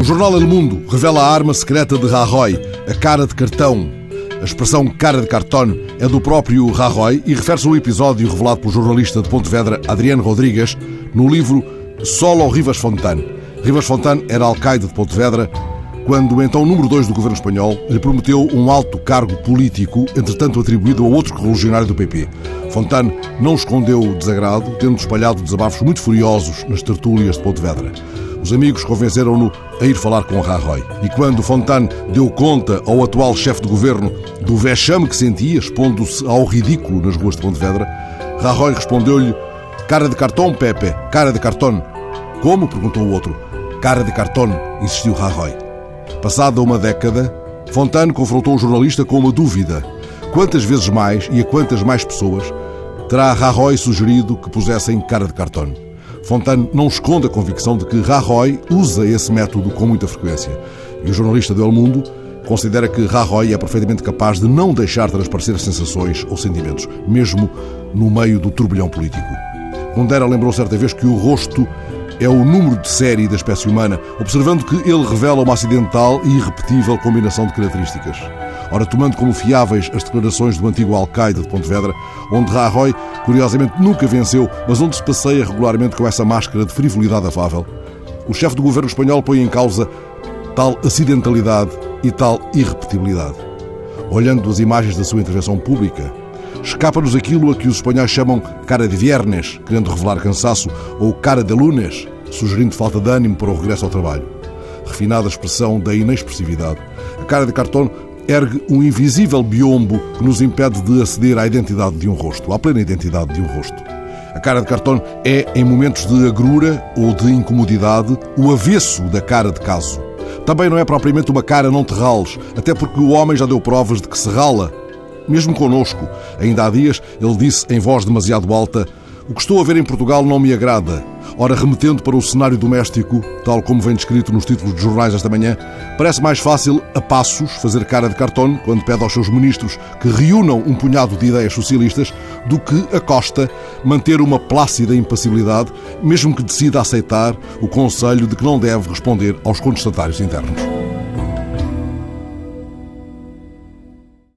O jornal El Mundo revela a arma secreta de Rajoy, a cara de cartão. A expressão cara de cartão é do próprio Rajoy e refere-se ao episódio revelado pelo jornalista de Pontevedra, Adriano Rodrigues, no livro Solo Rivas Fontane. Rivas Fontane era alcaide de Pontevedra quando o então número 2 do governo espanhol lhe prometeu um alto cargo político, entretanto atribuído a outro revolucionário do PP. Fontane não escondeu o desagrado, tendo espalhado desabafos muito furiosos nas tertúlias de Pontevedra. Os amigos convenceram-no a ir falar com Rajoy. E quando Fontane deu conta ao atual chefe de governo do vexame que sentia, expondo-se ao ridículo nas ruas de Pontevedra, Rajoy respondeu-lhe: Cara de cartão, Pepe, cara de cartão. Como? perguntou o outro. Cara de cartão, insistiu Rajoy. Passada uma década, Fontane confrontou o jornalista com uma dúvida. Quantas vezes mais e a quantas mais pessoas terá Rajoy sugerido que pusessem cara de cartão? Fontane não esconde a convicção de que Rajoy usa esse método com muita frequência. E o jornalista do El Mundo considera que Rajoy é perfeitamente capaz de não deixar transparecer sensações ou sentimentos, mesmo no meio do turbilhão político. Gondera lembrou certa vez que o rosto é o número de série da espécie humana, observando que ele revela uma acidental e irrepetível combinação de características. Ora, tomando como fiáveis as declarações do antigo alcaide de Pontevedra, onde Rajoy, curiosamente, nunca venceu, mas onde se passeia regularmente com essa máscara de frivolidade afável, o chefe do governo espanhol põe em causa tal acidentalidade e tal irrepetibilidade. Olhando as imagens da sua intervenção pública, escapa-nos aquilo a que os espanhóis chamam cara de viernes, querendo revelar cansaço, ou cara de lunes, sugerindo falta de ânimo para o regresso ao trabalho. Refinada expressão da inexpressividade. A cara de cartão ergue um invisível biombo que nos impede de aceder à identidade de um rosto, à plena identidade de um rosto. A cara de cartão é, em momentos de agrura ou de incomodidade, o avesso da cara de caso. Também não é propriamente uma cara não te rales, até porque o homem já deu provas de que se rala. Mesmo conosco, ainda há dias, ele disse em voz demasiado alta: O que estou a ver em Portugal não me agrada. Ora, remetendo para o cenário doméstico, tal como vem descrito nos títulos de jornais esta manhã, parece mais fácil, a passos, fazer cara de cartão quando pede aos seus ministros que reúnam um punhado de ideias socialistas, do que a Costa manter uma plácida impassibilidade, mesmo que decida aceitar o conselho de que não deve responder aos contestatários internos.